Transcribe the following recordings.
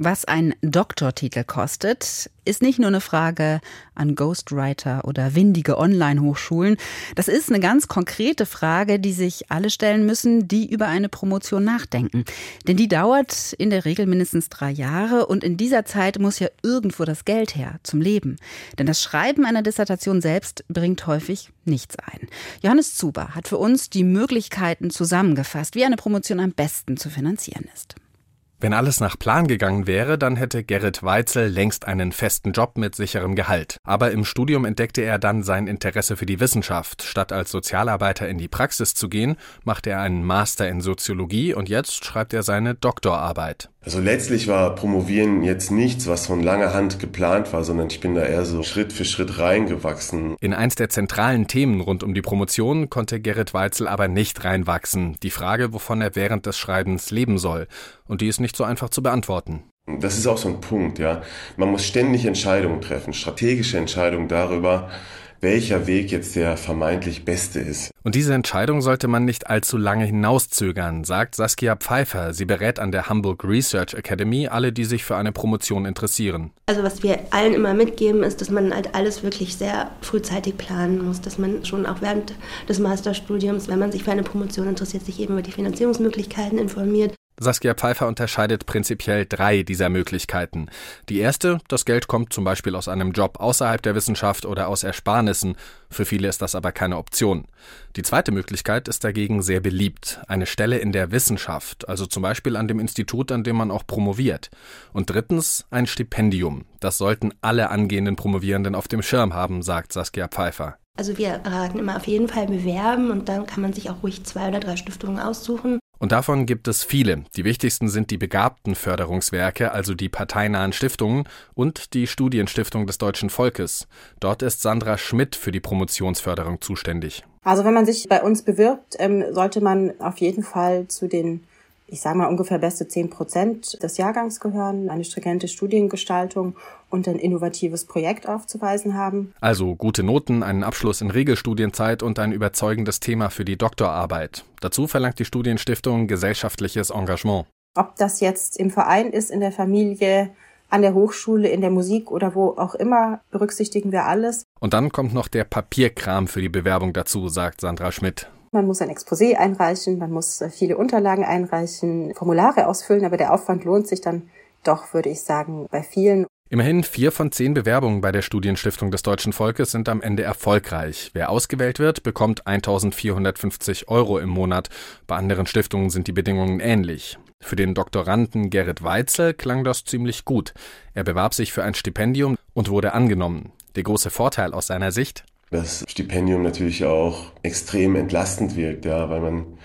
was ein Doktortitel kostet, ist nicht nur eine Frage an Ghostwriter oder windige Online-Hochschulen. Das ist eine ganz konkrete Frage, die sich alle stellen müssen, die über eine Promotion nachdenken. Denn die dauert in der Regel mindestens drei Jahre und in dieser Zeit muss ja irgendwo das Geld her zum Leben. Denn das Schreiben einer Dissertation selbst bringt häufig nichts ein. Johannes Zuber hat für uns die Möglichkeiten zusammengefasst, wie eine Promotion am besten zu finanzieren ist. Wenn alles nach Plan gegangen wäre, dann hätte Gerrit Weitzel längst einen festen Job mit sicherem Gehalt. Aber im Studium entdeckte er dann sein Interesse für die Wissenschaft. Statt als Sozialarbeiter in die Praxis zu gehen, machte er einen Master in Soziologie und jetzt schreibt er seine Doktorarbeit. Also letztlich war Promovieren jetzt nichts, was von langer Hand geplant war, sondern ich bin da eher so Schritt für Schritt reingewachsen. In eins der zentralen Themen rund um die Promotion konnte Gerrit Weitzel aber nicht reinwachsen. Die Frage, wovon er während des Schreibens leben soll. Und die ist nicht so einfach zu beantworten. Das ist auch so ein Punkt, ja. Man muss ständig Entscheidungen treffen, strategische Entscheidungen darüber, welcher Weg jetzt der vermeintlich beste ist. Und diese Entscheidung sollte man nicht allzu lange hinauszögern, sagt Saskia Pfeiffer. Sie berät an der Hamburg Research Academy alle, die sich für eine Promotion interessieren. Also was wir allen immer mitgeben, ist, dass man halt alles wirklich sehr frühzeitig planen muss, dass man schon auch während des Masterstudiums, wenn man sich für eine Promotion interessiert, sich eben über die Finanzierungsmöglichkeiten informiert Saskia Pfeiffer unterscheidet prinzipiell drei dieser Möglichkeiten. Die erste, das Geld kommt zum Beispiel aus einem Job außerhalb der Wissenschaft oder aus Ersparnissen. Für viele ist das aber keine Option. Die zweite Möglichkeit ist dagegen sehr beliebt. Eine Stelle in der Wissenschaft, also zum Beispiel an dem Institut, an dem man auch promoviert. Und drittens ein Stipendium. Das sollten alle angehenden Promovierenden auf dem Schirm haben, sagt Saskia Pfeiffer. Also wir raten immer auf jeden Fall bewerben und dann kann man sich auch ruhig zwei oder drei Stiftungen aussuchen. Und davon gibt es viele. Die wichtigsten sind die begabten Förderungswerke, also die parteinahen Stiftungen und die Studienstiftung des deutschen Volkes. Dort ist Sandra Schmidt für die Promotionsförderung zuständig. Also wenn man sich bei uns bewirbt, ähm, sollte man auf jeden Fall zu den ich sage mal, ungefähr beste zehn Prozent des Jahrgangs gehören, eine stringente Studiengestaltung und ein innovatives Projekt aufzuweisen haben. Also gute Noten, einen Abschluss in Regelstudienzeit und ein überzeugendes Thema für die Doktorarbeit. Dazu verlangt die Studienstiftung gesellschaftliches Engagement. Ob das jetzt im Verein ist, in der Familie, an der Hochschule, in der Musik oder wo auch immer, berücksichtigen wir alles. Und dann kommt noch der Papierkram für die Bewerbung dazu, sagt Sandra Schmidt. Man muss ein Exposé einreichen, man muss äh, viele Unterlagen einreichen, Formulare ausfüllen, aber der Aufwand lohnt sich dann doch, würde ich sagen, bei vielen. Immerhin vier von zehn Bewerbungen bei der Studienstiftung des deutschen Volkes sind am Ende erfolgreich. Wer ausgewählt wird, bekommt 1450 Euro im Monat. Bei anderen Stiftungen sind die Bedingungen ähnlich. Für den Doktoranden Gerrit Weitzel klang das ziemlich gut. Er bewarb sich für ein Stipendium und wurde angenommen. Der große Vorteil aus seiner Sicht? Das Stipendium natürlich auch extrem entlastend wirkt, ja, weil man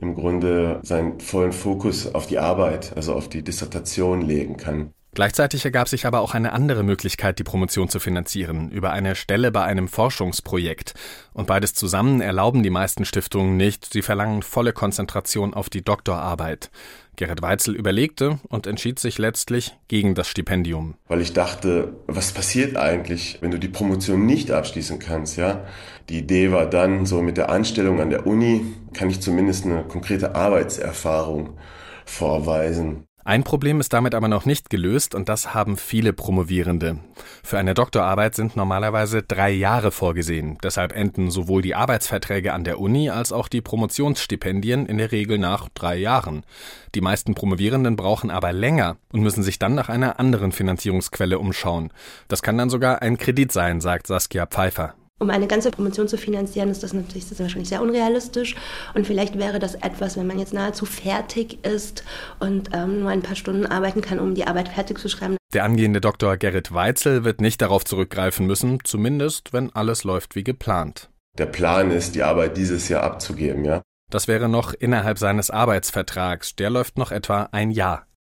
im Grunde seinen vollen Fokus auf die Arbeit, also auf die Dissertation legen kann. Gleichzeitig ergab sich aber auch eine andere Möglichkeit, die Promotion zu finanzieren, über eine Stelle bei einem Forschungsprojekt. Und beides zusammen erlauben die meisten Stiftungen nicht, sie verlangen volle Konzentration auf die Doktorarbeit. Gerrit Weitzel überlegte und entschied sich letztlich gegen das Stipendium. Weil ich dachte, was passiert eigentlich, wenn du die Promotion nicht abschließen kannst, ja? Die Idee war dann, so mit der Anstellung an der Uni kann ich zumindest eine konkrete Arbeitserfahrung vorweisen. Ein Problem ist damit aber noch nicht gelöst und das haben viele Promovierende. Für eine Doktorarbeit sind normalerweise drei Jahre vorgesehen. Deshalb enden sowohl die Arbeitsverträge an der Uni als auch die Promotionsstipendien in der Regel nach drei Jahren. Die meisten Promovierenden brauchen aber länger und müssen sich dann nach einer anderen Finanzierungsquelle umschauen. Das kann dann sogar ein Kredit sein, sagt Saskia Pfeiffer. Um eine ganze Promotion zu finanzieren, ist das natürlich das ist wahrscheinlich sehr unrealistisch. Und vielleicht wäre das etwas, wenn man jetzt nahezu fertig ist und ähm, nur ein paar Stunden arbeiten kann, um die Arbeit fertig zu schreiben. Der angehende Dr. Gerrit Weitzel wird nicht darauf zurückgreifen müssen, zumindest wenn alles läuft wie geplant. Der Plan ist, die Arbeit dieses Jahr abzugeben, ja. Das wäre noch innerhalb seines Arbeitsvertrags. Der läuft noch etwa ein Jahr.